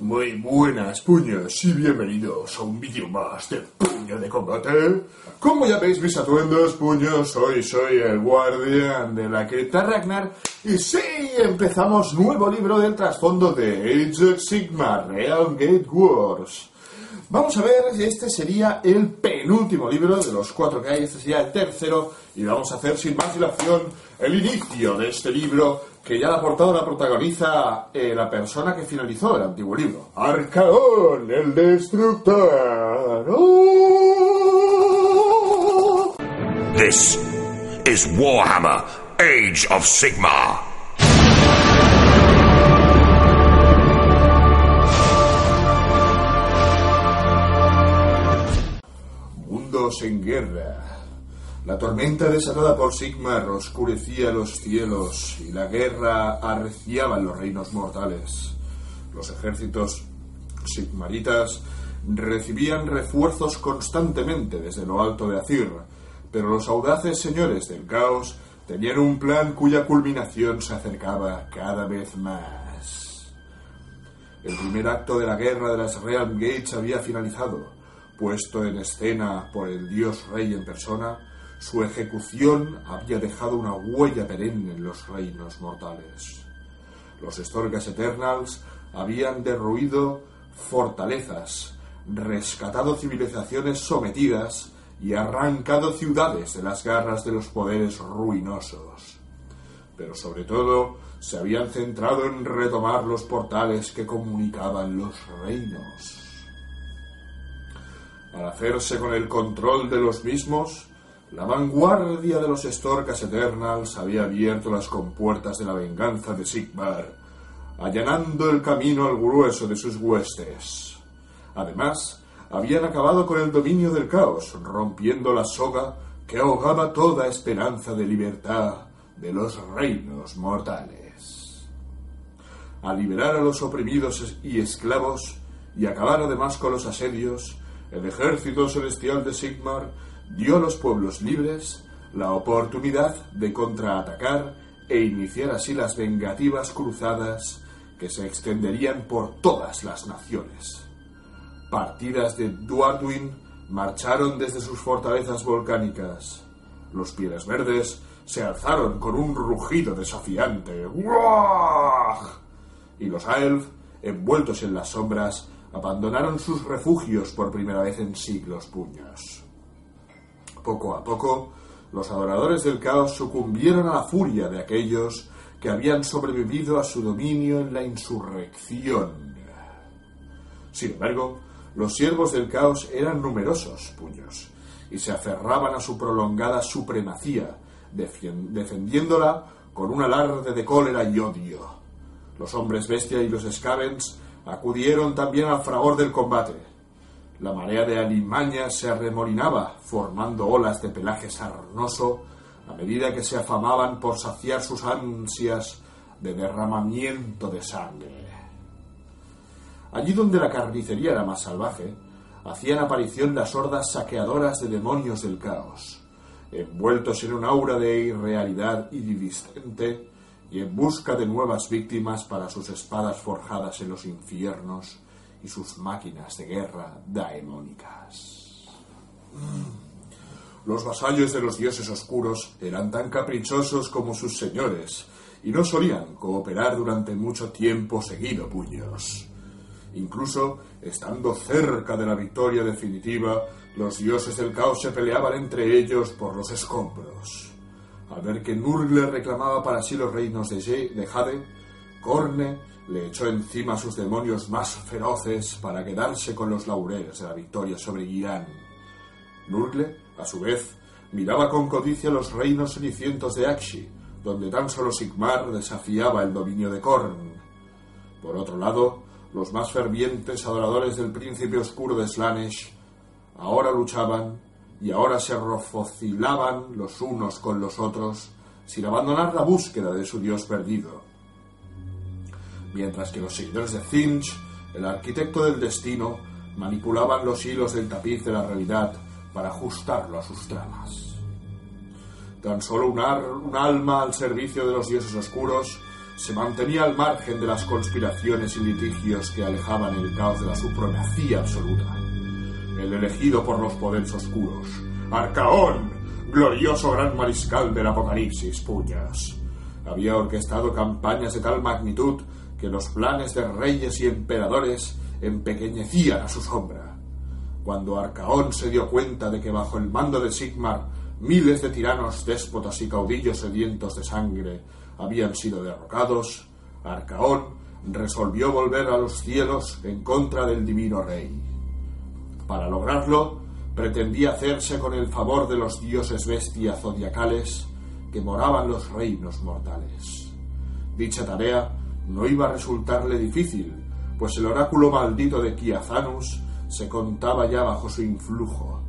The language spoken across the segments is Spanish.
Muy buenas, puños, y bienvenidos a un vídeo más de Puño de Combate. Como ya veis mis atuendos, puños, hoy soy el guardián de la cripta Ragnar. Y sí, empezamos nuevo libro del trasfondo de Age of Sigma, Real Gate Wars. Vamos a ver, este sería el penúltimo libro de los cuatro que hay, este sería el tercero, y vamos a hacer sin más dilación el inicio de este libro, que ya la portada la protagoniza eh, la persona que finalizó el antiguo libro. Arcaón, el destructor. ¡Oh! This is Warhammer Age of Sigma. En guerra. La tormenta desatada por Sigmar oscurecía los cielos y la guerra arreciaba en los reinos mortales. Los ejércitos sigmaritas recibían refuerzos constantemente desde lo alto de Azir, pero los audaces señores del caos tenían un plan cuya culminación se acercaba cada vez más. El primer acto de la guerra de las Realm Gates había finalizado. Puesto en escena por el dios rey en persona, su ejecución había dejado una huella perenne en los reinos mortales. Los Storgas Eternals habían derruido fortalezas, rescatado civilizaciones sometidas y arrancado ciudades de las garras de los poderes ruinosos. Pero sobre todo se habían centrado en retomar los portales que comunicaban los reinos. Al hacerse con el control de los mismos, la vanguardia de los Storkas Eternals había abierto las compuertas de la venganza de Sigmar, allanando el camino al grueso de sus huestes. Además, habían acabado con el dominio del caos, rompiendo la soga que ahogaba toda esperanza de libertad de los reinos mortales. Al liberar a los oprimidos y esclavos y acabar además con los asedios, el ejército celestial de Sigmar dio a los pueblos libres la oportunidad de contraatacar e iniciar así las vengativas cruzadas que se extenderían por todas las naciones. Partidas de Duardwin marcharon desde sus fortalezas volcánicas. Los pieles verdes se alzaron con un rugido desafiante. ¡Guau! Y los Aelf, envueltos en las sombras, abandonaron sus refugios por primera vez en siglos puños. Poco a poco, los adoradores del caos sucumbieron a la furia de aquellos que habían sobrevivido a su dominio en la insurrección. Sin embargo, los siervos del caos eran numerosos puños y se aferraban a su prolongada supremacía, defendiéndola con un alarde de cólera y odio. Los hombres bestia y los scavens acudieron también al fragor del combate. La marea de alimaña se arremolinaba, formando olas de pelaje sarnoso, a medida que se afamaban por saciar sus ansias de derramamiento de sangre. Allí donde la carnicería era más salvaje, hacían aparición las hordas saqueadoras de demonios del caos, envueltos en un aura de irrealidad iridiscente y en busca de nuevas víctimas para sus espadas forjadas en los infiernos y sus máquinas de guerra daemónicas. Los vasallos de los dioses oscuros eran tan caprichosos como sus señores y no solían cooperar durante mucho tiempo seguido puños. Incluso, estando cerca de la victoria definitiva, los dioses del caos se peleaban entre ellos por los escombros. Al ver que Nurgle reclamaba para sí los reinos de, de Jade, Corne le echó encima sus demonios más feroces para quedarse con los laureles de la victoria sobre Irán. Nurgle, a su vez, miraba con codicia los reinos cenicientos de Akshi, donde tan solo Sigmar desafiaba el dominio de Korn. Por otro lado, los más fervientes adoradores del príncipe oscuro de Slanesh ahora luchaban y ahora se rofocilaban los unos con los otros sin abandonar la búsqueda de su dios perdido. Mientras que los seguidores de Finch, el arquitecto del destino, manipulaban los hilos del tapiz de la realidad para ajustarlo a sus tramas. tan solo un, un alma al servicio de los dioses oscuros, se mantenía al margen de las conspiraciones y litigios que alejaban el caos de la supremacía absoluta. El elegido por los poderes oscuros, Arcaón, glorioso gran mariscal del apocalipsis, puñas. Había orquestado campañas de tal magnitud que los planes de reyes y emperadores empequeñecían a su sombra. Cuando Arcaón se dio cuenta de que bajo el mando de Sigmar miles de tiranos, déspotas y caudillos sedientos de sangre habían sido derrocados, Arcaón resolvió volver a los cielos en contra del divino rey. Para lograrlo, pretendía hacerse con el favor de los dioses bestia zodiacales que moraban los reinos mortales. Dicha tarea no iba a resultarle difícil, pues el oráculo maldito de Kiazanus se contaba ya bajo su influjo.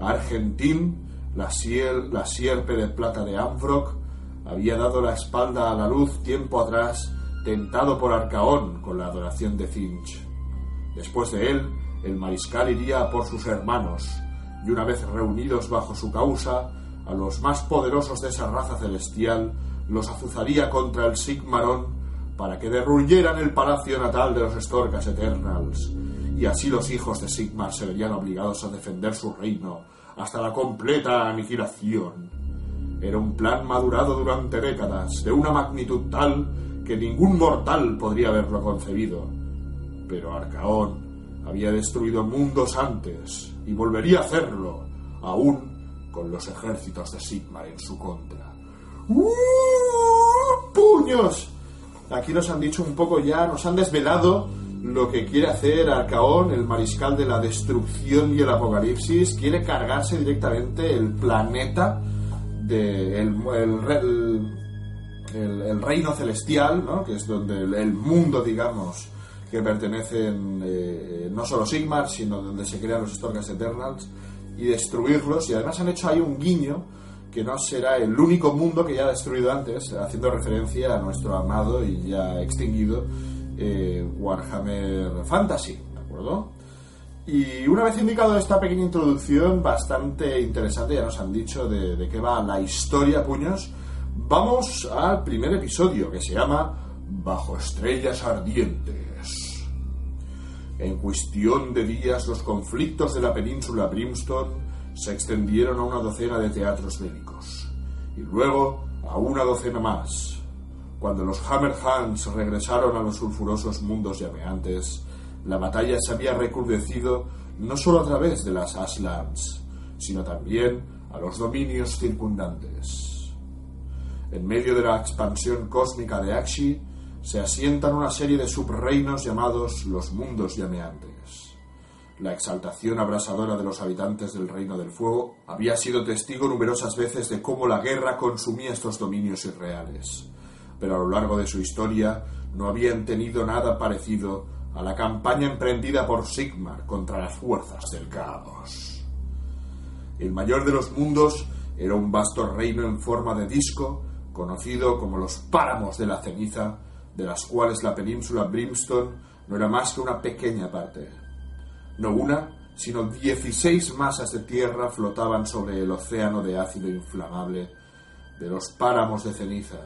Argentín, la, la sierpe de plata de Amfroc, había dado la espalda a la luz tiempo atrás, tentado por Arcaón con la adoración de Finch. Después de él, el mariscal iría por sus hermanos, y una vez reunidos bajo su causa, a los más poderosos de esa raza celestial los azuzaría contra el Sigmarón para que derruyeran el palacio natal de los Storkas Eternals, y así los hijos de Sigmar se verían obligados a defender su reino hasta la completa aniquilación. Era un plan madurado durante décadas, de una magnitud tal que ningún mortal podría haberlo concebido. Pero Arcaón había destruido mundos antes y volvería a hacerlo, aún con los ejércitos de Sigmar en su contra. ¡Uh! ¡Puños! Aquí nos han dicho un poco ya, nos han desvelado lo que quiere hacer Arcaón, el mariscal de la destrucción y el apocalipsis. Quiere cargarse directamente el planeta de el, el re- el- el- el reino celestial, ¿no? que es donde el mundo, digamos, que pertenecen eh, no solo Sigmar, sino donde se crean los Storkas Eternals, y destruirlos. Y además han hecho ahí un guiño que no será el único mundo que ya ha destruido antes, haciendo referencia a nuestro amado y ya extinguido eh, Warhammer Fantasy, ¿de acuerdo? Y una vez indicado esta pequeña introducción bastante interesante, ya nos han dicho de, de qué va la historia, puños, vamos al primer episodio que se llama Bajo estrellas ardientes. En cuestión de días, los conflictos de la península Brimstone se extendieron a una docena de teatros bélicos, y luego a una docena más. Cuando los Hammerhands regresaron a los sulfurosos mundos llameantes, la batalla se había recrudecido no solo a través de las Ashlands, sino también a los dominios circundantes. En medio de la expansión cósmica de Akshi, se asientan una serie de subreinos llamados los mundos llameantes. La exaltación abrasadora de los habitantes del Reino del Fuego había sido testigo numerosas veces de cómo la guerra consumía estos dominios irreales, pero a lo largo de su historia no habían tenido nada parecido a la campaña emprendida por Sigmar contra las fuerzas del caos. El mayor de los mundos era un vasto reino en forma de disco, conocido como los páramos de la ceniza, de las cuales la península Brimstone no era más que una pequeña parte. No una, sino 16 masas de tierra flotaban sobre el océano de ácido inflamable de los páramos de ceniza,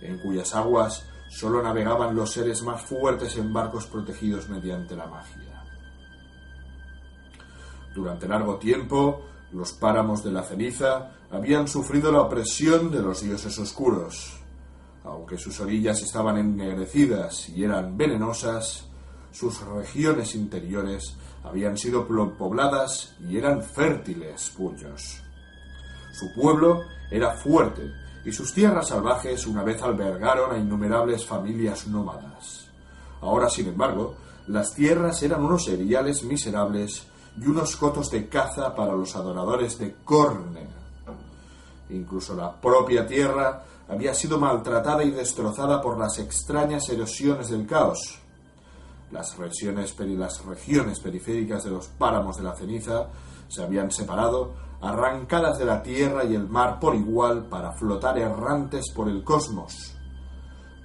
en cuyas aguas solo navegaban los seres más fuertes en barcos protegidos mediante la magia. Durante largo tiempo, los páramos de la ceniza habían sufrido la opresión de los dioses oscuros. Aunque sus orillas estaban ennegrecidas y eran venenosas, sus regiones interiores habían sido pobladas y eran fértiles puños. Su pueblo era fuerte y sus tierras salvajes una vez albergaron a innumerables familias nómadas. Ahora, sin embargo, las tierras eran unos seriales miserables y unos cotos de caza para los adoradores de Corne. Incluso la propia tierra había sido maltratada y destrozada por las extrañas erosiones del caos. Las regiones, las regiones periféricas de los páramos de la ceniza se habían separado, arrancadas de la tierra y el mar por igual para flotar errantes por el cosmos.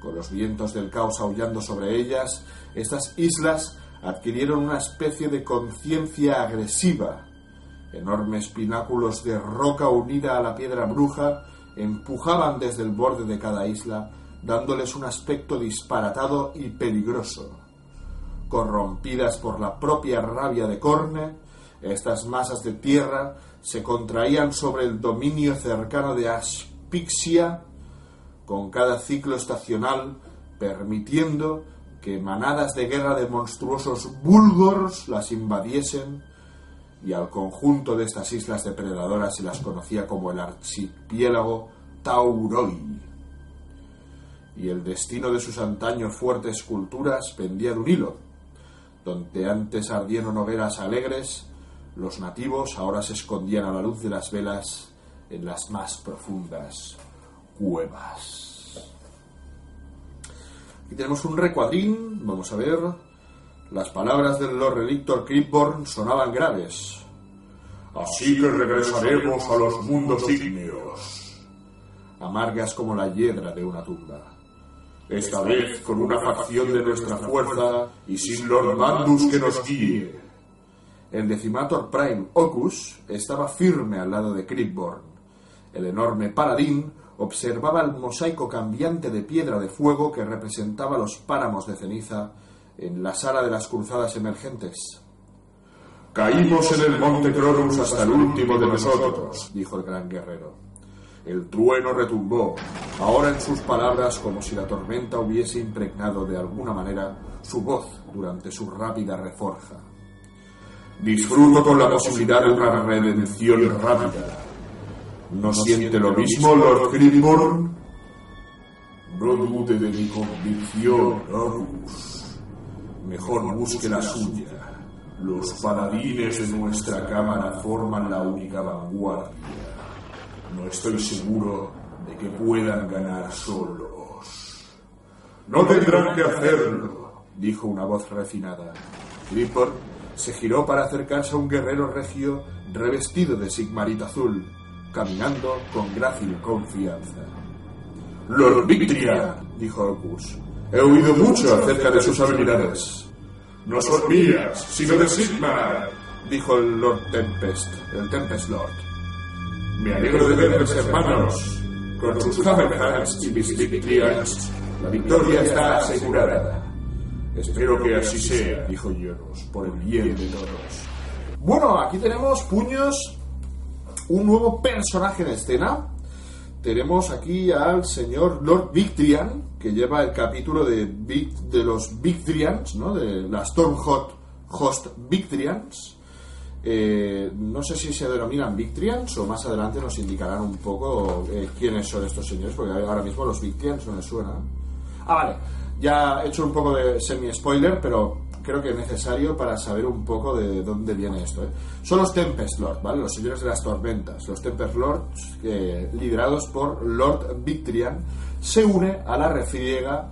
Con los vientos del caos aullando sobre ellas, estas islas adquirieron una especie de conciencia agresiva Enormes pináculos de roca unida a la piedra bruja empujaban desde el borde de cada isla, dándoles un aspecto disparatado y peligroso. Corrompidas por la propia rabia de Corne, estas masas de tierra se contraían sobre el dominio cercano de Aspixia con cada ciclo estacional, permitiendo que manadas de guerra de monstruosos bulgors las invadiesen y al conjunto de estas islas depredadoras se las conocía como el archipiélago Tauroi. Y el destino de sus antaños fuertes culturas pendía de un hilo. Donde antes ardieron hogueras alegres, los nativos ahora se escondían a la luz de las velas en las más profundas cuevas. Aquí tenemos un recuadrín, vamos a ver. Las palabras del Lord Relictor Creepborn sonaban graves. Así que regresaremos a los mundos ígneos. Amargas como la hiedra de una tumba. Esta vez con una facción de nuestra fuerza y sin Lord Mandus que nos guíe. El Decimator Prime Ocus estaba firme al lado de Creepborn. El enorme paladín observaba el mosaico cambiante de piedra de fuego que representaba los páramos de ceniza en la sala de las cruzadas emergentes. Caímos en el monte Cronus hasta el último de nosotros, dijo el gran guerrero. El trueno retumbó, ahora en sus palabras como si la tormenta hubiese impregnado de alguna manera su voz durante su rápida reforja. Disfruto con la posibilidad de una redención rápida. ¿No siente lo mismo, Lord Grimborn? No dude de mi convicción, Orcus. Mejor busque la suya. Los paladines de nuestra cámara forman la única vanguardia. No estoy seguro de que puedan ganar solos. No tendrán que hacerlo, dijo una voz refinada. Gripper se giró para acercarse a un guerrero regio revestido de sigmarita azul, caminando con grácil confianza. Lord Victria, dijo Orcus, he oído mucho acerca de sus habilidades. No son mías, sino de Sigmar, dijo el Lord Tempest, el Tempest Lord. Me alegro de verles, hermanos. Con sus Hammerhands y mis Victrians, la victoria está asegurada. Espero que así sea, dijo Jonas, por el bien de todos. Bueno, aquí tenemos puños, un nuevo personaje en escena. Tenemos aquí al señor Lord Victrian, que lleva el capítulo de, de los Victrians, ¿no? de la Stormhot Host Victrians. Eh, no sé si se denominan Victrians o más adelante nos indicarán un poco eh, quiénes son estos señores, porque ahora mismo los Victrians no me suenan. Ah, vale. Ya he hecho un poco de semi-spoiler, pero creo que es necesario para saber un poco de dónde viene esto. ¿eh? Son los Tempest Lords, ¿vale? Los señores de las tormentas. Los Tempest Lords, liderados por Lord Victrian, se une a la refriega,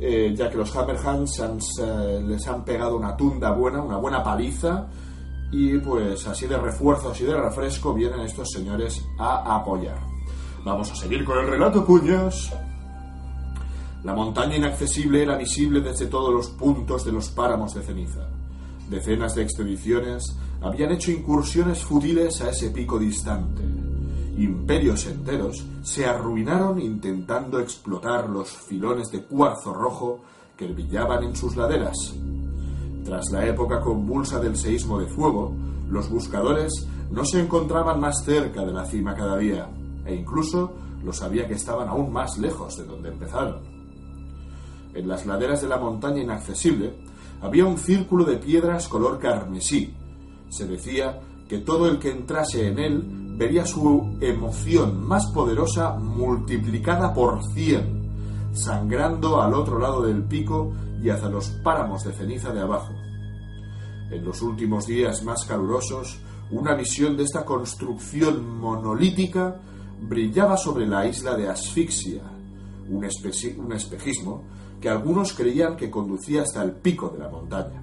eh, ya que los Hammerhands les han pegado una tunda buena, una buena paliza, y pues así de refuerzo, así de refresco, vienen estos señores a apoyar. Vamos a seguir con el relato, cuñas. La montaña inaccesible era visible desde todos los puntos de los páramos de ceniza. Decenas de expediciones habían hecho incursiones futiles a ese pico distante. Imperios enteros se arruinaron intentando explotar los filones de cuarzo rojo que brillaban en sus laderas. Tras la época convulsa del seísmo de fuego, los buscadores no se encontraban más cerca de la cima cada día, e incluso lo sabía que estaban aún más lejos de donde empezaron en las laderas de la montaña inaccesible, había un círculo de piedras color carmesí. Se decía que todo el que entrase en él vería su emoción más poderosa multiplicada por cien, sangrando al otro lado del pico y hacia los páramos de ceniza de abajo. En los últimos días más calurosos, una visión de esta construcción monolítica brillaba sobre la isla de Asfixia, un, un espejismo que algunos creían que conducía hasta el pico de la montaña.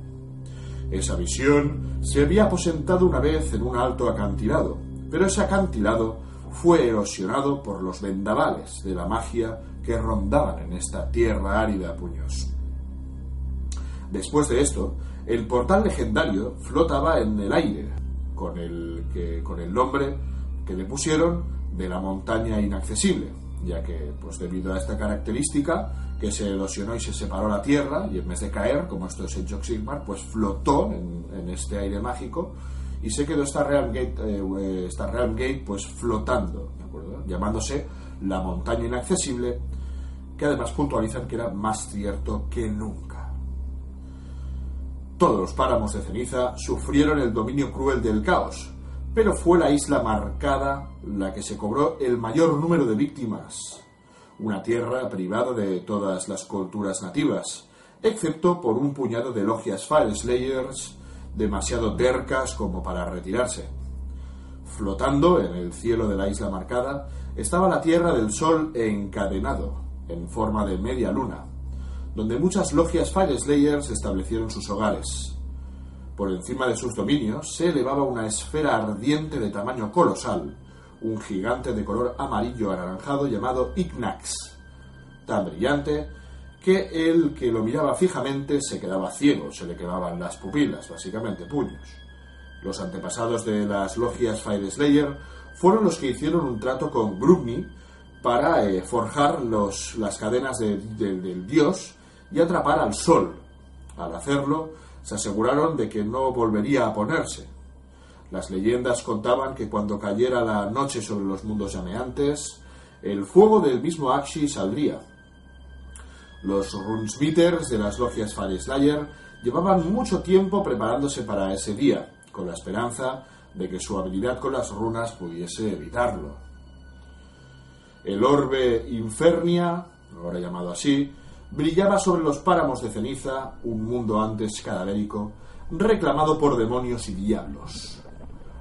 Esa visión se había aposentado una vez en un alto acantilado, pero ese acantilado fue erosionado por los vendavales de la magia que rondaban en esta tierra árida a puños. Después de esto, el portal legendario flotaba en el aire, con el, el nombre que le pusieron de la montaña inaccesible, ya que pues debido a esta característica que se erosionó y se separó la Tierra y en vez de caer, como esto es Age of Sigmar, pues flotó en, este aire mágico y se quedó esta Realm Gate, eh, esta Realm Gate pues flotando, ¿de acuerdo? llamándose la montaña inaccesible, que además puntualizan que era más cierto que nunca. Todos los páramos de ceniza sufrieron el dominio cruel del caos, pero fue la isla marcada la que se cobró el mayor número de víctimas. Una tierra privada de todas las culturas nativas, excepto por un puñado de logias Fire Slayers demasiado tercas como para retirarse. Flotando en el cielo de la isla marcada estaba la tierra del sol encadenado, en forma de media luna, donde muchas logias Fire Slayers establecieron sus hogares. Por encima de sus dominios se elevaba una esfera ardiente de tamaño colosal, un gigante de color amarillo anaranjado llamado Ignax, tan brillante que el que lo miraba fijamente se quedaba ciego, se le quedaban las pupilas, básicamente puños. Los antepasados de las logias Fire Slayer fueron los que hicieron un trato con Grubni para eh, forjar los, las cadenas del dios y atrapar al sol. Al hacerlo, se aseguraron de que no volvería a ponerse. Las leyendas contaban que cuando cayera la noche sobre los mundos llameantes, el fuego del mismo Akshi saldría. Los Runesmitters de las logias Fire Slayer llevaban mucho tiempo preparándose para ese día, con la esperanza de que su habilidad con las runas pudiese evitarlo. El orbe Infernia, ahora llamado así, brillaba sobre los páramos de ceniza, un mundo antes cadavérico, reclamado por demonios y diablos.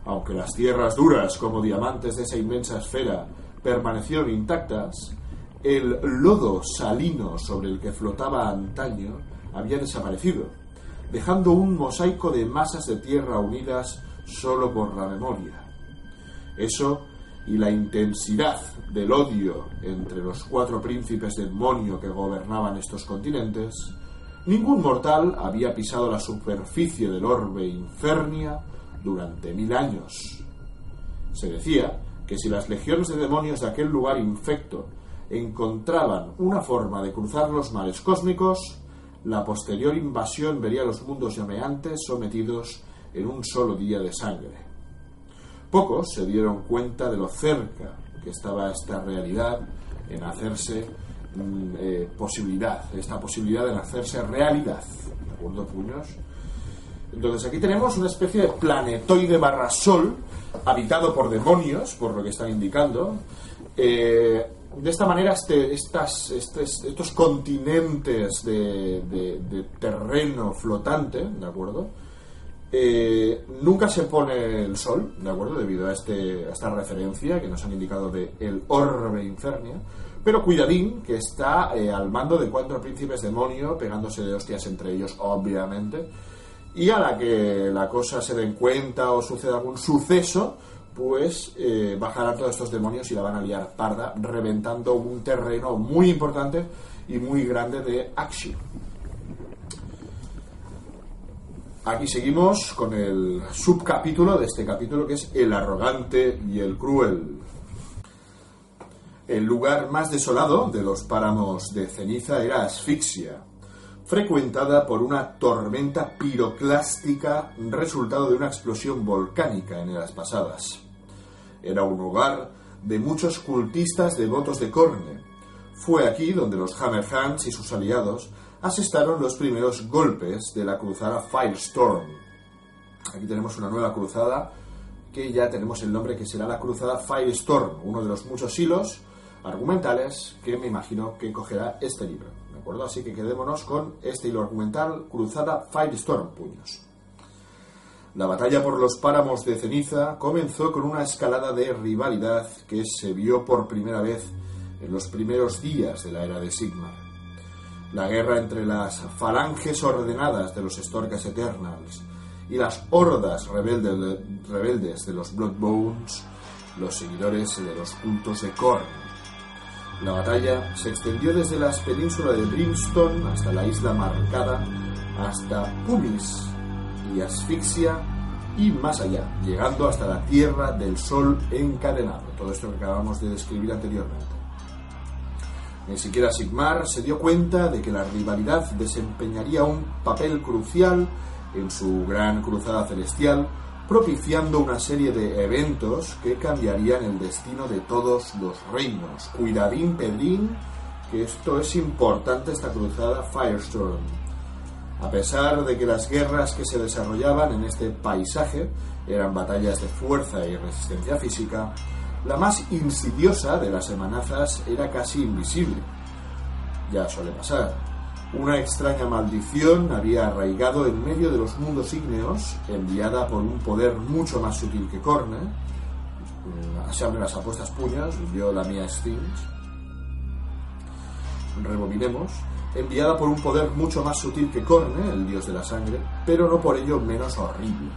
Aunque las tierras duras como diamantes de esa inmensa esfera permanecieron intactas, el lodo salino sobre el que flotaba antaño había desaparecido, dejando un mosaico de masas de tierra unidas solo por la memoria. Eso y la intensidad del odio entre los cuatro príncipes demonio que gobernaban estos continentes, ningún mortal había pisado la superficie del orbe infernia durante mil años. Se decía que si las legiones de demonios de aquel lugar infecto encontraban una forma de cruzar los mares cósmicos, la posterior invasión vería los mundos llameantes sometidos en un solo día de sangre. Pocos se dieron cuenta de lo cerca que estaba esta realidad en hacerse mm, eh, posibilidad, esta posibilidad de hacerse realidad. ¿De acuerdo, puños? Entonces aquí tenemos una especie de planetoide barra sol habitado por demonios, por lo que están indicando. Eh, de esta manera, este, estas, estos continentes de, de terreno flotante, ¿de acuerdo? Eh, nunca se pone el sol, ¿de acuerdo? Debido a, este, esta referencia que nos han indicado de el orbe infernia. Pero cuidadín, que está eh, al mando de cuatro príncipes demonio, pegándose de hostias entre ellos, obviamente. Y a la que la cosa se den cuenta o suceda algún suceso, pues eh, todos estos demonios y la van a liar parda, reventando un terreno muy importante y muy grande de Axi. Aquí seguimos con el subcapítulo de este capítulo que es El arrogante y el cruel. El lugar más desolado de los páramos de ceniza era Asfixia, frecuentada por una tormenta piroclástica resultado de una explosión volcánica en eras pasadas. Era un hogar de muchos cultistas devotos de Corne. Fue aquí donde los Hammerhands y sus aliados asestaron los primeros golpes de la cruzada Firestorm. Aquí tenemos una nueva cruzada que ya tenemos el nombre que será la cruzada Firestorm, uno de los muchos hilos argumentales que me imagino que cogerá este libro. ¿De acuerdo? Así que quedémonos con este hilo argumental, cruzada Firestorm, puños. La batalla por los páramos de ceniza comenzó con una escalada de rivalidad que se vio por primera vez en los primeros días de la era de Sigmar la guerra entre las falanges ordenadas de los Storkas Eternals y las hordas rebeldes de los Bloodbones, los seguidores de los cultos de Korn. La batalla se extendió desde las penínsulas de Brimstone hasta la isla marcada, hasta Pumis y Asfixia, y más allá, llegando hasta la Tierra del Sol encadenado. Todo esto que acabamos de describir anteriormente. Ni siquiera Sigmar se dio cuenta de que la rivalidad desempeñaría un papel crucial en su gran cruzada celestial, propiciando una serie de eventos que cambiarían el destino de todos los reinos. Cuidadín, Pedrín, que esto es importante, esta cruzada Firestorm. A pesar de que las guerras que se desarrollaban en este paisaje eran batallas de fuerza y resistencia física, la más insidiosa de las amenazas era casi invisible. Ya suele pasar. Una extraña maldición había arraigado en medio de los mundos ígneos, enviada por un poder mucho más sutil que Corne. Se abren las apuestas puñas, yo la mía Sphinx. Rebobinemos. Enviada por un poder mucho más sutil que Corne, el dios de la sangre, pero no por ello menos horrible.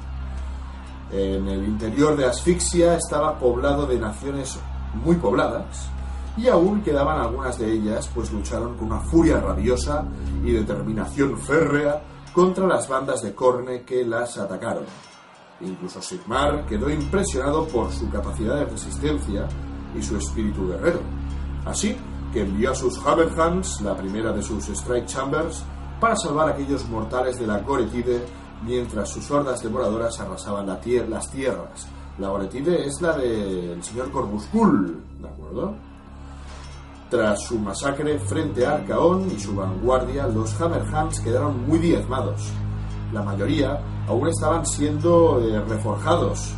En el interior de Asfixia estaba poblado de naciones muy pobladas y aún quedaban algunas de ellas, pues lucharon con una furia rabiosa y determinación férrea contra las bandas de Corne que las atacaron. Incluso Sigmar quedó impresionado por su capacidad de resistencia y su espíritu guerrero. Así que envió a sus Haberhans, la primera de sus Strike Chambers, para salvar a aquellos mortales de la Goretide mientras sus hordas devoradoras arrasaban las tierras. La Goretide es la del señor Corvuscul, ¿de acuerdo? Tras su masacre frente a Arcaón y su vanguardia, los Hammerhands quedaron muy diezmados. La mayoría aún estaban siendo eh, reforjados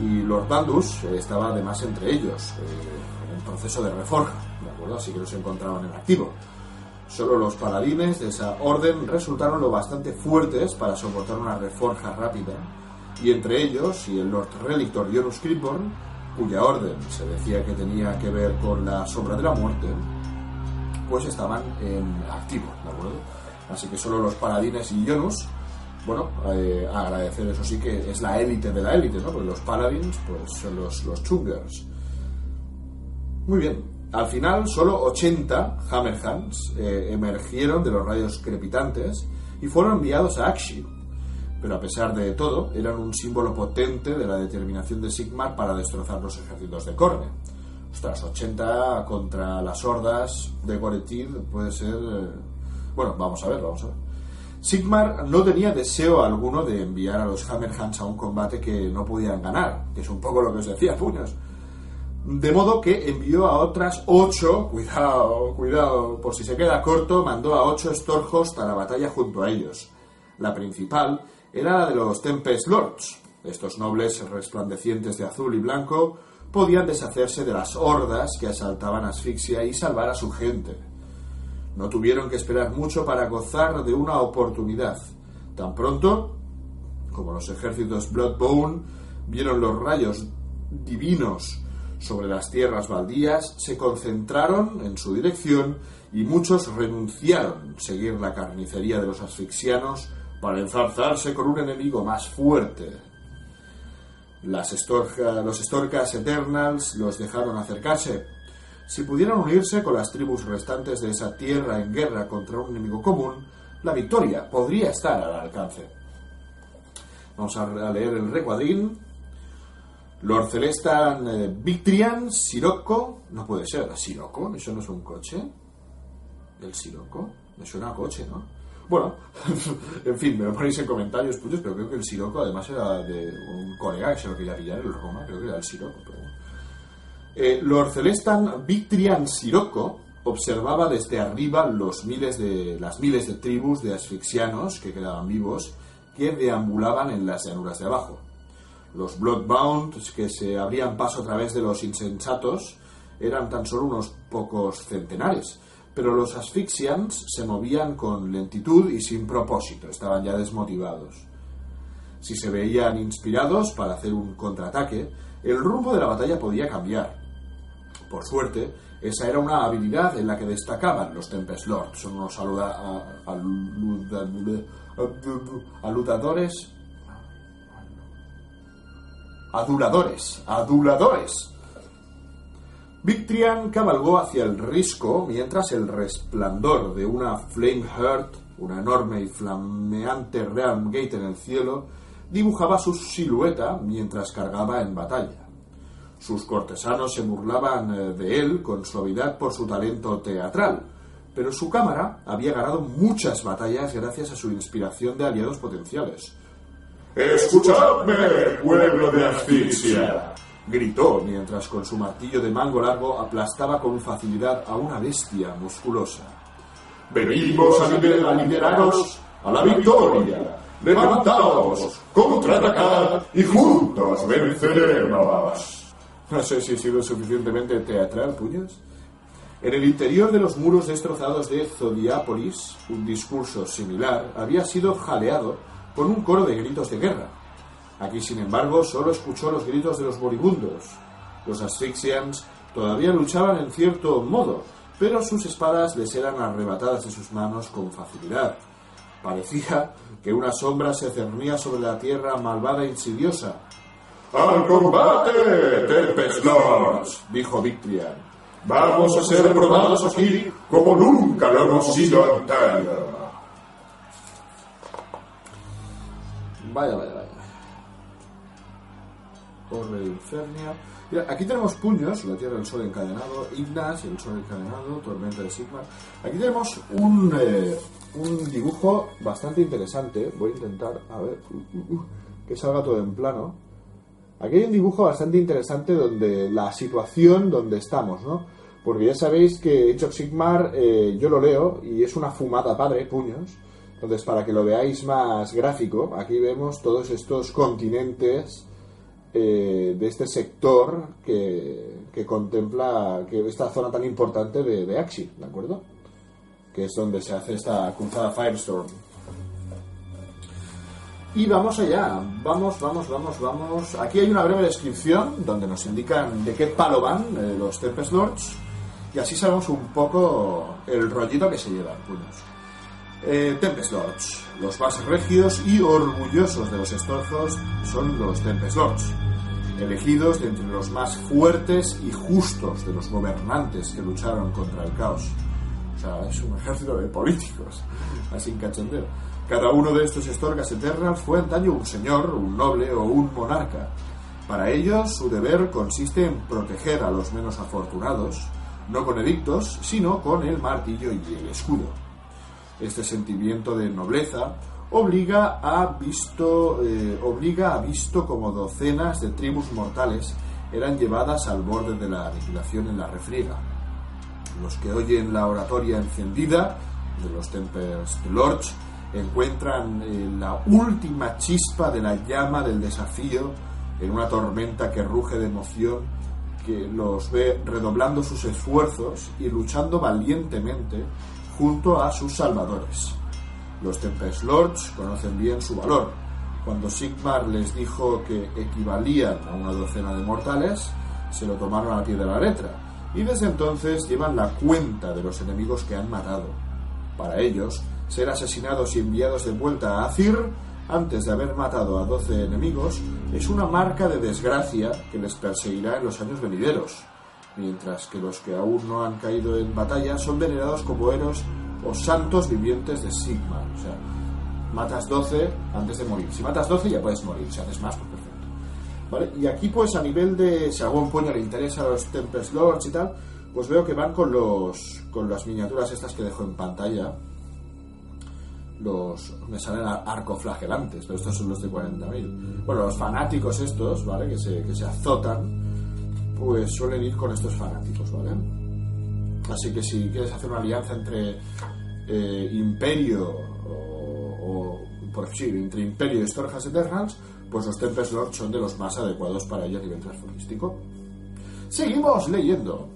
y Lord Bandus estaba además entre ellos, eh, en proceso de reforja, Así que no se encontraban en activo. Solo los paladines de esa orden resultaron lo bastante fuertes para soportar una reforja rápida, y entre ellos y el Lord Relictor Jonus Creepborn, cuya orden se decía que tenía que ver con la sombra de la muerte, pues estaban en activo, ¿de acuerdo? Así que solo los paladines y Jonus, bueno, eh, agradecer eso sí que es la élite de la élite, ¿no? Porque los paladins, pues son los, los chungers. Muy bien, al final, solo 80 Hammerhands eh, emergieron de los rayos crepitantes y fueron enviados a Akshi. Pero a pesar de todo, eran un símbolo potente de la determinación de Sigmar para destrozar los ejércitos de Corne. Ostras, 80 contra las hordas de Goretid puede ser... Eh, bueno, vamos a ver, vamos a ver. Sigmar no tenía deseo alguno de enviar a los Hammerhands a un combate que no podían ganar, que es un poco lo que os decía, puños de modo que envió a otras ocho, cuidado, cuidado, por si se queda corto, mandó a ocho Storhost a la batalla junto a ellos. La principal era la de los Tempest Lords. Estos nobles resplandecientes de azul y blanco podían deshacerse de las hordas que asaltaban Asfixia y salvar a su gente. No tuvieron que esperar mucho para gozar de una oportunidad. Tan pronto como los ejércitos Bloodbone vieron los rayos divinos sobre las tierras baldías se concentraron en su dirección y muchos renunciaron a seguir la carnicería de los asfixianos para enzarzarse con un enemigo más fuerte. Los Estorcas Eternals los dejaron acercarse. Si pudieran unirse con las tribus restantes de esa tierra en guerra contra un enemigo común, la victoria podría estar al alcance. Vamos a leer el recuadrín Lord Celestan eh, Victrian, Sirocco, no puede ser, Sirocco, eso no es un coche. ¿El Sirocco? Me suena a coche, ¿no? Bueno, en fin, me lo ponéis en comentarios, putos, pero creo que el Sirocco además era de un colega que se lo quería pillar el Roma, creo que era el Sirocco, pero eh, Lord Celestan Victrian Sirocco observaba desde arriba los miles de, las miles de tribus de asfixianos que quedaban vivos que deambulaban en las llanuras de abajo. Los Bloodbound, que se abrían paso a través de los insensatos, eran tan solo unos pocos centenares, pero los Asphyxians se movían con lentitud y sin propósito, estaban ya desmotivados. Si se veían inspirados para hacer un contraataque, el rumbo de la batalla podía cambiar. Por suerte, esa era una habilidad en la que destacaban los Tempest Lords, son unos aludadores Aduladores, aduladores. Victrian cabalgó hacia el risco mientras el resplandor de una Flame Heart, una enorme y flameante Realm Gate en el cielo, dibujaba su silueta mientras cargaba en batalla. Sus cortesanos se burlaban eh, de él con suavidad por su talento teatral, pero su cámara había ganado muchas batallas gracias a su inspiración de aliados potenciales. ¡Escuchadme, pueblo de asfixia! gritó mientras con su martillo de mango largo aplastaba con facilidad a una bestia musculosa. Venimos a, lideraros a la victoria. Levantaos, contraatacad y juntos venceremos. No sé si he sido suficientemente teatral, puños. En el interior de los muros destrozados de Zodiápolis, un discurso similar había sido jaleado con un coro de gritos de guerra. Aquí, sin embargo, solo escuchó los gritos de los moribundos. Los Asphyxians todavía luchaban en cierto modo, pero sus espadas les eran arrebatadas de sus manos con facilidad. Parecía que una sombra se cernía sobre la tierra malvada e insidiosa. ¡Al combate, Lords! dijo Victrian. Vamos a ser probados aquí como nunca lo hemos sido antaño. Vaya, vaya, vaya. Corre Infernia. Mira, aquí tenemos puños, la Tierra del Sol encadenado, Ignas, el Sol encadenado, Tormenta de Sigma. Aquí tenemos un, eh, un dibujo bastante interesante. Voy a intentar, a ver, uh, uh, uh, que salga todo en plano. Aquí hay un dibujo bastante interesante donde la situación donde estamos, ¿no? Porque ya sabéis que Age of Sigmar eh, yo lo leo y es una fumada padre, puños. Entonces, para que lo veáis más gráfico, aquí vemos todos estos continentes eh, de este sector que, que, contempla que esta zona tan importante de, de Axi, ¿de acuerdo? Que es donde se hace esta cruzada Firestorm. Y vamos allá, vamos, vamos, vamos, vamos. Aquí hay una breve descripción donde nos indican de qué palo van eh, los Tempest Lords y así sabemos un poco el rollito que se llevan, puños. Eh, Tempest Lords. Los más regios y orgullosos de los estorzos son los Tempest Lords, elegidos entre los más fuertes y justos de los gobernantes que lucharon contra el caos. O sea, es un ejército de políticos, así en cachondeo. Cada uno de estos Estorgas Eternals fue antaño un señor, un noble o un monarca. Para ellos, su deber consiste en proteger a los menos afortunados, no con edictos, sino con el martillo y el escudo. Este sentimiento de nobleza obliga a visto, eh, obliga a visto como docenas de tribus mortales eran llevadas al borde de la aniquilación en la refriega. Los que oyen la oratoria encendida de los Tempest Lords encuentran eh, la última chispa de la llama del desafío en una tormenta que ruge de emoción, que los ve redoblando sus esfuerzos y luchando valientemente junto a sus salvadores. Los Tempest Lords conocen bien su valor. Cuando Sigmar les dijo que equivalían a una docena de mortales, se lo tomaron a pie de la letra, y desde entonces llevan la cuenta de los enemigos que han matado. Para ellos, ser asesinados y enviados de vuelta a Azir antes de haber matado a 12 enemigos es una marca de desgracia que les perseguirá en los años venideros mientras que los que aún no han caído en batalla son venerados como héroes o santos vivientes de Sigma. O sea, matas 12 antes de morir. Si matas 12 ya puedes morir, si haces más, pues perfecto. ¿Vale? Y aquí pues a nivel de, si algún puño le interesa a los Tempest Lords y tal, pues veo que van con los con las miniaturas estas que dejo en pantalla. Los, me salen arcoflagelantes, pero estos son los de 40.000. Bueno, los fanáticos estos, ¿vale? Que se, que se azotan pues suelen ir con estos fanáticos, ¿vale? Así que si quieres hacer una alianza entre eh, Imperio o, por sí, entre Imperio y Storjas Eternals, pues los Tempest Lords son de los más adecuados para ello a nivel transformístico. Seguimos leyendo.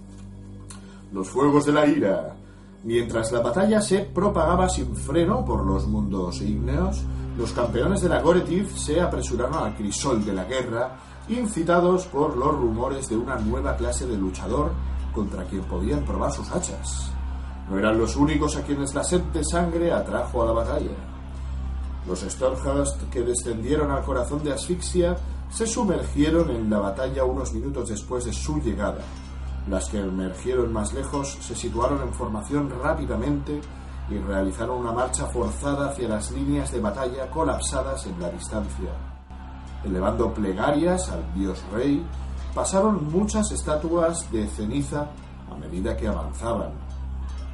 Los fuegos de la ira. Mientras la batalla se propagaba sin freno por los mundos ígneos, los campeones de la Goretiv se apresuraron al crisol de la guerra incitados por los rumores de una nueva clase de luchador contra quien podían probar sus hachas. No eran los únicos a quienes la sed de sangre atrajo a la batalla. Los Stormhast que descendieron al corazón de Asfixia se sumergieron en la batalla unos minutos después de su llegada. Las que emergieron más lejos se situaron en formación rápidamente y realizaron una marcha forzada hacia las líneas de batalla colapsadas en la distancia. Elevando plegarias al dios rey, pasaron muchas estatuas de ceniza a medida que avanzaban.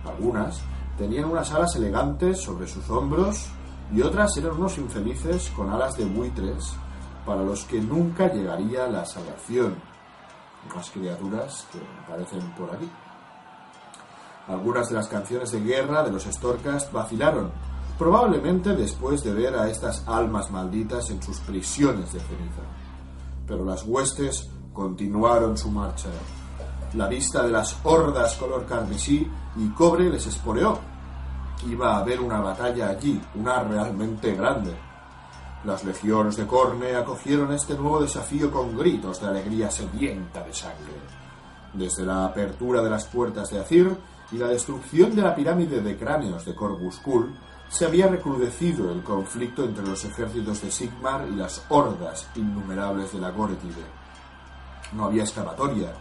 Algunas tenían unas alas elegantes sobre sus hombros y otras eran unos infelices con alas de buitres para los que nunca llegaría la salvación. Unas criaturas que aparecen por aquí. Algunas de las canciones de guerra de los Storkas vacilaron, probablemente después de ver a estas almas malditas en sus prisiones de ceniza. Pero las huestes continuaron su marcha. La vista de las hordas color carmesí y cobre les espoleó. Iba a haber una batalla allí, una realmente grande. Las legiones de Corne acogieron este nuevo desafío con gritos de alegría sedienta de sangre. Desde la apertura de las puertas de Azir y la destrucción de la pirámide de cráneos de Corvus se había recrudecido el conflicto entre los ejércitos de Sigmar y las hordas innumerables de la Goretide. No había escapatoria.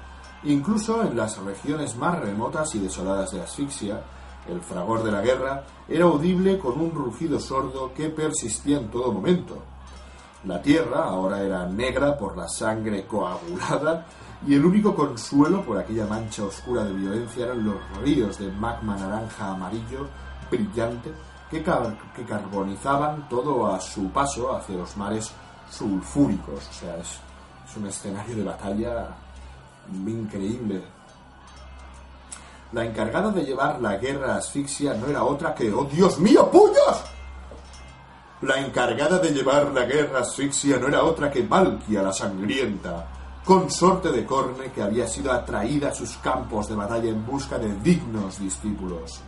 Incluso en las regiones más remotas y desoladas de Asfixia, el fragor de la guerra era audible con un rugido sordo que persistía en todo momento. La tierra ahora era negra por la sangre coagulada y el único consuelo por aquella mancha oscura de violencia eran los ríos de magma naranja amarillo brillante que, carbonizaban todo a su paso hacia los mares sulfúricos. O sea, es, es un escenario de batalla increíble. La encargada de llevar la guerra asfixia no era otra que, ¡oh Dios mío, puños! La encargada de llevar la guerra asfixia no era otra que Valkia la sangrienta, consorte de Corne que había sido atraída a sus campos de batalla en busca de dignos discípulos.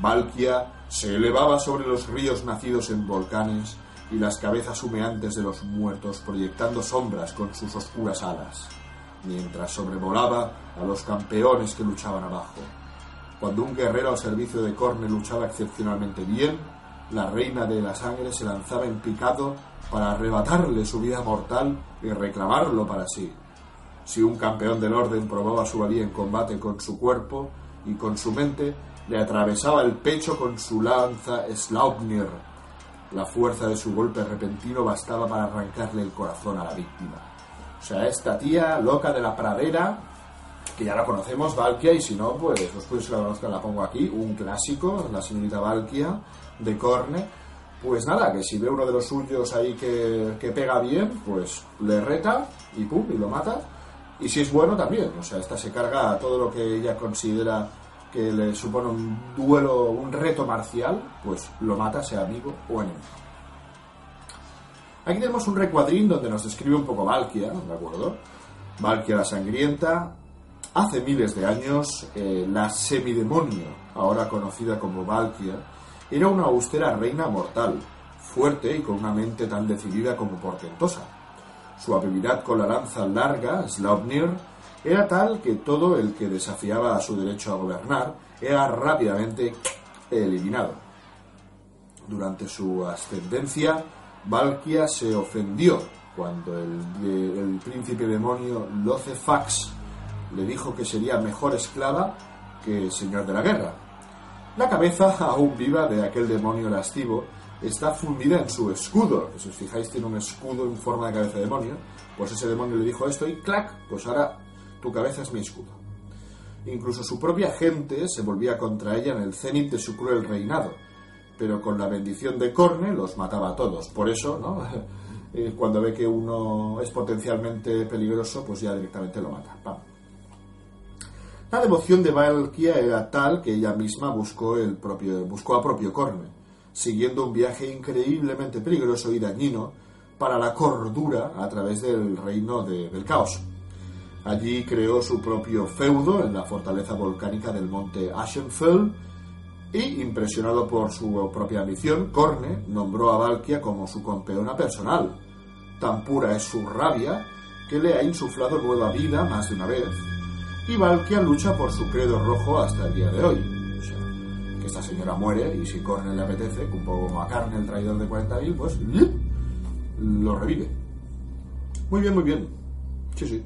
Valkia se elevaba sobre los ríos nacidos en volcanes y las cabezas humeantes de los muertos proyectando sombras con sus oscuras alas, mientras sobrevolaba a los campeones que luchaban abajo. Cuando un guerrero al servicio de Corne luchaba excepcionalmente bien, la reina de la sangre se lanzaba en picado para arrebatarle su vida mortal y reclamarlo para sí. Si un campeón del orden probaba su valía en combate con su cuerpo y con su mente, le atravesaba el pecho con su lanza Slaupnir. La fuerza de su golpe repentino bastaba para arrancarle el corazón a la víctima. O sea, esta tía loca de la pradera, que ya la conocemos, Valkia, y si no, pues después la conozcan la pongo aquí, un clásico, la señorita Valkia de Corne. Pues nada, que si ve uno de los suyos ahí que, que pega bien, pues le reta y pum, y lo mata. Y si es bueno también, o sea, esta se carga a todo lo que ella considera que le supone un duelo, un reto marcial, pues lo mata, sea amigo o enemigo. Aquí tenemos un recuadrín donde nos describe un poco Valkia, ¿de acuerdo? Valkia la sangrienta. Hace miles de años, eh, la semidemonio, ahora conocida como Valkia, era una austera reina mortal, fuerte y con una mente tan decidida como portentosa. Su habilidad con la lanza larga, Slaupnir, era tal que todo el que desafiaba a su derecho a gobernar era rápidamente eliminado. Durante su ascendencia, Valkia se ofendió cuando el, el príncipe demonio Locefax le dijo que sería mejor esclava que señor de la guerra. La cabeza, aún viva de aquel demonio lascivo, está fundida en su escudo. Si os fijáis, tiene un escudo en forma de cabeza de demonio. Pues ese demonio le dijo esto y ¡clac! Pues ahora tu cabeza es mi escudo. Incluso su propia gente se volvía contra ella en el cenit de su cruel reinado. Pero con la bendición de Corne los mataba a todos. Por eso, ¿no? Eh, cuando ve que uno es potencialmente peligroso, pues ya directamente lo mata. La devoción de Valkia era tal que ella misma buscó, el propio, buscó a propio Corne, siguiendo un viaje increíblemente peligroso y dañino para la cordura a través del reino del caos. Allí creó su propio feudo en la fortaleza volcánica del monte Ashenfell y, impresionado por su propia ambición, Corne nombró a Valkia como su campeona personal. Tan pura es su rabia que le ha insuflado nueva vida más de una vez. Y Valkia lucha por su credo rojo hasta el día de hoy. Que esta señora muere y si Corne le apetece, un poco como a Carne, el traidor de 40.000, pues lo revive. Muy bien, muy bien. Sí, sí.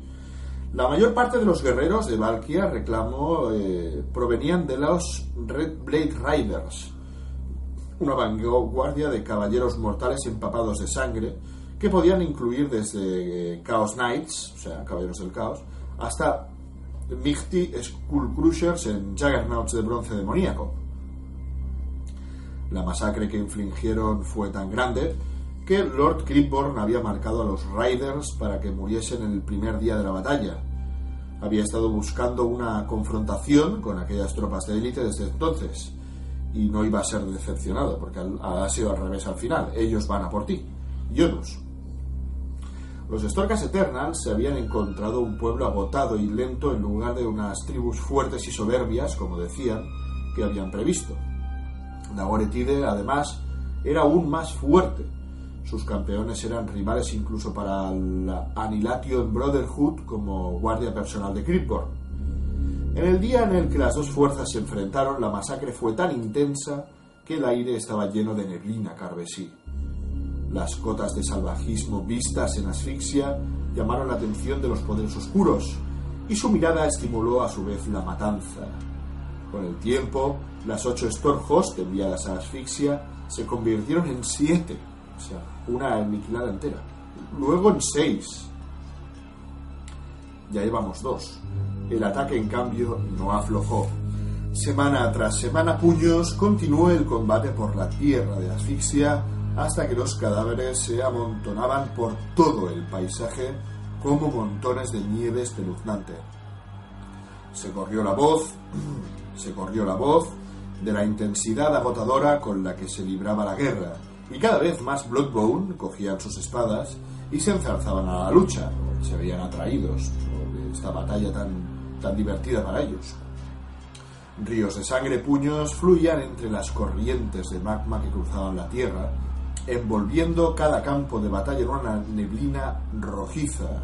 La mayor parte de los guerreros de Valkia reclamó eh, provenían de los Red Blade Riders, una vanguardia de caballeros mortales empapados de sangre que podían incluir desde eh, Chaos Knights, o sea, Caballeros del Caos, hasta Mighty Skull Crushers en Juggernauts de bronce demoníaco. La masacre que infligieron fue tan grande que Lord Crimborn había marcado a los Riders para que muriesen en el primer día de la batalla. Había estado buscando una confrontación con aquellas tropas de élite desde entonces y no iba a ser decepcionado porque ha sido al revés al final. Ellos van a por ti. Yonus. Los Storkas Eternals se habían encontrado un pueblo agotado y lento en lugar de unas tribus fuertes y soberbias, como decían, que habían previsto. Nagoretide, además, era aún más fuerte. Sus campeones eran rivales incluso para la Annihilation Brotherhood como guardia personal de Cryptborn. En el día en el que las dos fuerzas se enfrentaron, la masacre fue tan intensa que el aire estaba lleno de neblina carmesí. Las cotas de salvajismo vistas en asfixia llamaron la atención de los poderes oscuros y su mirada estimuló a su vez la matanza. Con el tiempo, las ocho Storhost enviadas a asfixia se convirtieron en siete, o sea, una aniquilada entera. Luego en seis. Ya llevamos dos. El ataque, en cambio, no aflojó. Semana tras semana, puños, continuó el combate por la tierra de asfixia hasta que los cadáveres se amontonaban por todo el paisaje como montones de nieve espeluznante. Se corrió la voz, se corrió la voz de la intensidad agotadora con la que se libraba la guerra, y cada vez más Bloodbone cogían sus espadas y se enzarzaban a la lucha, se veían atraídos por esta batalla tan, tan divertida para ellos. Ríos de sangre puños fluían entre las corrientes de magma que cruzaban la tierra, envolviendo cada campo de batalla en una neblina rojiza.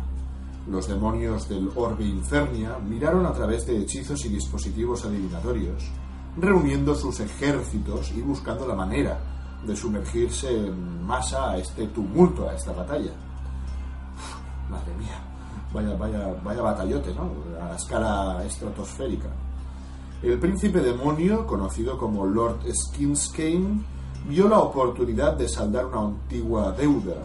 Los demonios del Orbe Infernia miraron a través de hechizos y dispositivos adivinatorios, reuniendo sus ejércitos y buscando la manera de sumergirse en masa a este tumulto, a esta batalla. madre mía, vaya, vaya, vaya batallote, ¿no? A escala estratosférica. El príncipe demonio, conocido como Lord Skinskane, vio la oportunidad de saldar una antigua deuda.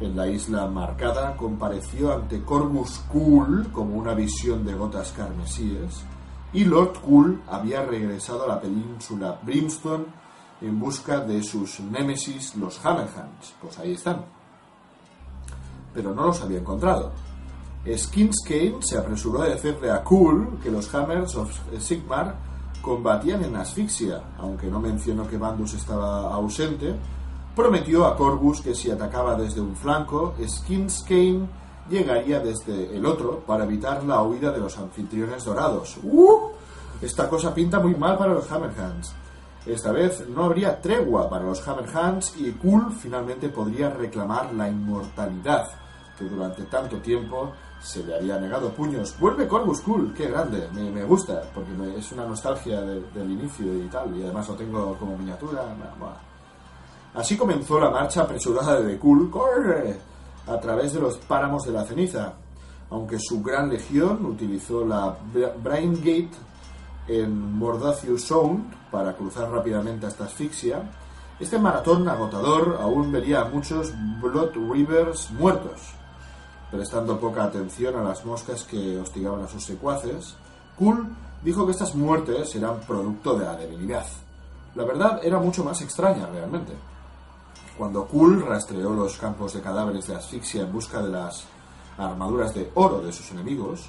En la isla marcada compareció ante Corvus Cool como una visión de gotas carmesíes, y Lord Cool había regresado a la península Brimstone en busca de sus némesis, los Hammerhands. Pues ahí están. Pero no los había encontrado. Skimskane se apresuró a decirle a Cool que los Hammers of Sigmar combatían en asfixia, aunque no mencionó que Bandus estaba ausente, prometió a Corvus que si atacaba desde un flanco, Skimskane llegaría desde el otro para evitar la huida de los anfitriones dorados. ¡Uh! Esta cosa pinta muy mal para los Hammerhands. Esta vez no habría tregua para los Hammerhands y Cool finalmente podría reclamar la inmortalidad que durante tanto tiempo se le había negado puños. Vuelve Corvus Cool, qué grande, me, gusta, porque es una nostalgia del inicio y tal, y además lo tengo como miniatura. Así comenzó la marcha apresurada de corre, a través de los páramos de la ceniza. Aunque su gran legión utilizó la Brain Gate en Mordacious Sound para cruzar rápidamente hasta asfixia, este maratón agotador aún vería a muchos Blood Rivers muertos prestando poca atención a las moscas que hostigaban a sus secuaces, Kuhl dijo que estas muertes eran producto de la debilidad. La verdad era mucho más extraña realmente. Cuando Kuhl rastreó los campos de cadáveres de asfixia en busca de las armaduras de oro de sus enemigos,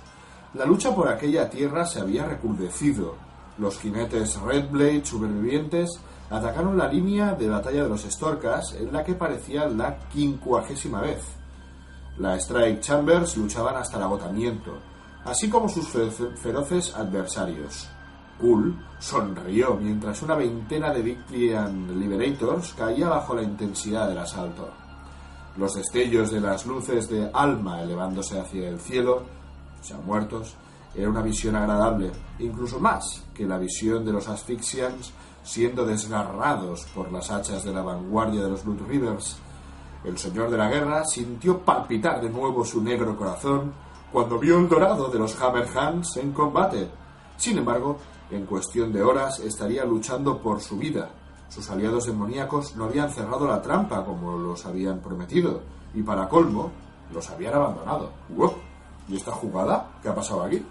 la lucha por aquella tierra se había recrudecido. Los jinetes Redblade supervivientes atacaron la línea de batalla de los Storkas en la que parecía la quincuagésima vez la Strike Chambers luchaban hasta el agotamiento, así como sus feroces adversarios. Cool sonrió mientras una veintena de Victorian Liberators caía bajo la intensidad del asalto. Los destellos de las luces de Alma elevándose hacia el cielo, ya muertos, era una visión agradable, incluso más que la visión de los Asphyxians siendo desgarrados por las hachas de la vanguardia de los Blood Rivers el señor de la guerra sintió palpitar de nuevo su negro corazón cuando vio el dorado de los Hammerhands en combate. Sin embargo, en cuestión de horas estaría luchando por su vida. Sus aliados demoníacos no habían cerrado la trampa como los habían prometido, y para colmo los habían abandonado. ¿Y esta jugada? ¿Qué ha pasado aquí?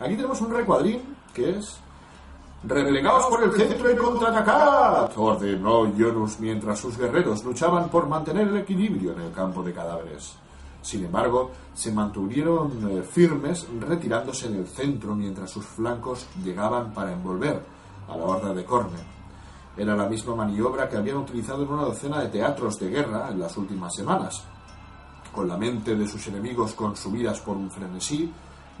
Aquí tenemos un recuadrín que es Replegaos por el centro y contraatacad, ordenó Jonus mientras sus guerreros luchaban por mantener el equilibrio en el campo de cadáveres. Sin embargo, se mantuvieron eh, firmes retirándose del centro mientras sus flancos llegaban para envolver a la horda de Corne. Era la misma maniobra que habían utilizado en una docena de teatros de guerra en las últimas semanas. Con la mente de sus enemigos consumidas por un frenesí,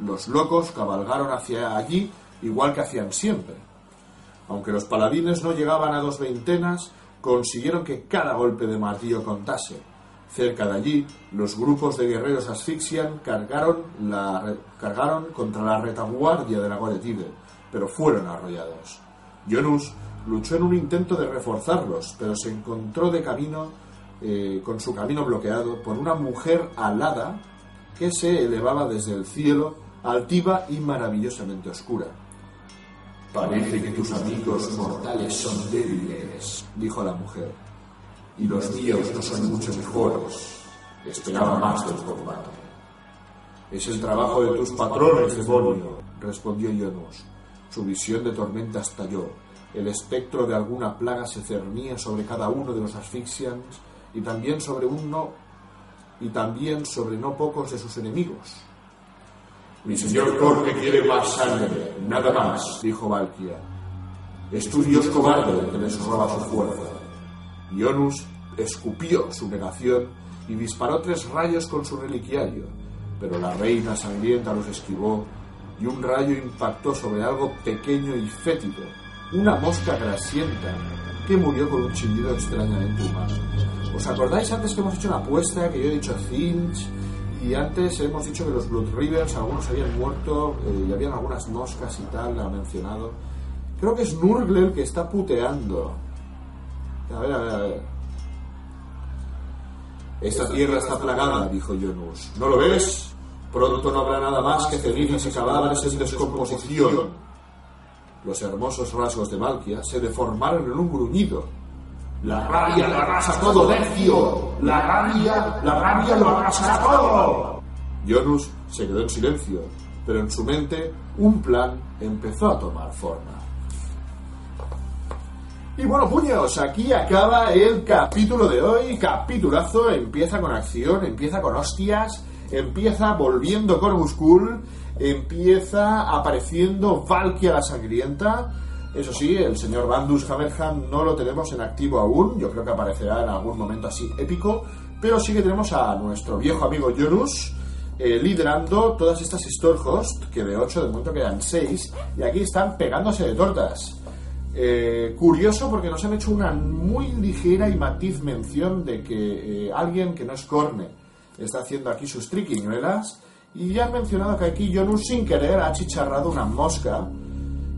los locos cabalgaron hacia allí igual que hacían siempre. Aunque los paladines no llegaban a dos veintenas, consiguieron que cada golpe de martillo contase. Cerca de allí, los grupos de guerreros asfixian cargaron, la, cargaron contra la retaguardia de la Guaretide, pero fueron arrollados. Jonus luchó en un intento de reforzarlos, pero se encontró de camino, eh, con su camino bloqueado, por una mujer alada que se elevaba desde el cielo, altiva y maravillosamente oscura. Parece que tus amigos mortales son débiles, dijo la mujer, y los míos no son mucho mejores. Esperaba más del combate. Es el trabajo de tus patrones, demonio, respondió Jonas. Su visión de tormenta estalló. El espectro de alguna plaga se cernía sobre cada uno de los asfixians y también sobre uno y también sobre no pocos de sus enemigos. Mi señor Corne quiere más sangre, nada más, dijo Valkia. Es tu dios cobarde que les roba su fuerza. Ionus escupió su negación y disparó tres rayos con su reliquiario, pero la reina sangrienta los esquivó y un rayo impactó sobre algo pequeño y fétido, una mosca grasienta que murió con un chillido extrañamente humano. ¿Os acordáis antes que hemos hecho una apuesta que yo he dicho Finch y antes hemos dicho que los Blood Rivers, algunos habían muerto eh, y habían algunas moscas y tal, la ha mencionado. Creo que es Nurgle el que está puteando. A ver, a ver, a ver. Esta tierra está plagada, dijo Jonus. ¿No lo ves? Pronto no habrá nada más que cenizas y cadáveres en descomposición. Los hermosos rasgos de Malkia se deformaron en un gruñido la rabia lo arrasa todo, Decio. La rabia, la rabia lo arrasa todo. Jonus se quedó en silencio, pero en su mente un plan empezó a tomar forma. Y bueno, puños, aquí acaba el capítulo de hoy. Capitulazo, empieza con acción, empieza con hostias, empieza volviendo con Muscul, empieza apareciendo Valkia la Sangrienta eso sí, el señor Bandus Hammerhand no lo tenemos en activo aún, yo creo que aparecerá en algún momento así épico, pero sí que tenemos a nuestro viejo amigo Jonus eh, liderando todas estas Storhost, que de 8 de momento quedan 6, y aquí están pegándose de tortas. Eh, curioso porque nos han hecho una muy ligera y matiz mención de que eh, alguien que no es Corne está haciendo aquí sus triquiñuelas y ya han mencionado que aquí Jonus sin querer ha chicharrado una mosca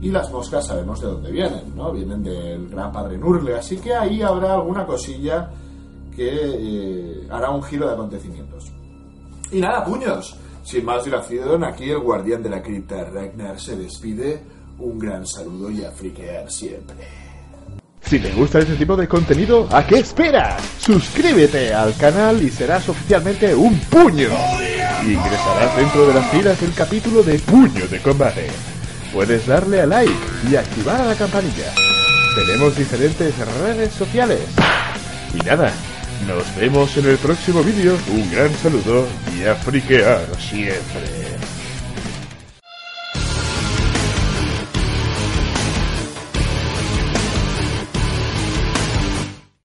y las moscas sabemos de dónde vienen, ¿no? Vienen del gran padre Nurle, así que ahí habrá alguna cosilla que eh, hará un giro de acontecimientos. Y nada, puños, sin más dilación, aquí el guardián de la cripta Ragnar se despide. Un gran saludo y a friquear siempre. Si te gusta este tipo de contenido, ¿a qué esperas? Suscríbete al canal y serás oficialmente un puño. Ingresarás dentro de las filas del capítulo de Puño de Combate puedes darle a like y activar a la campanilla. Tenemos diferentes redes sociales. Y nada, nos vemos en el próximo vídeo. Un gran saludo y a friquear siempre.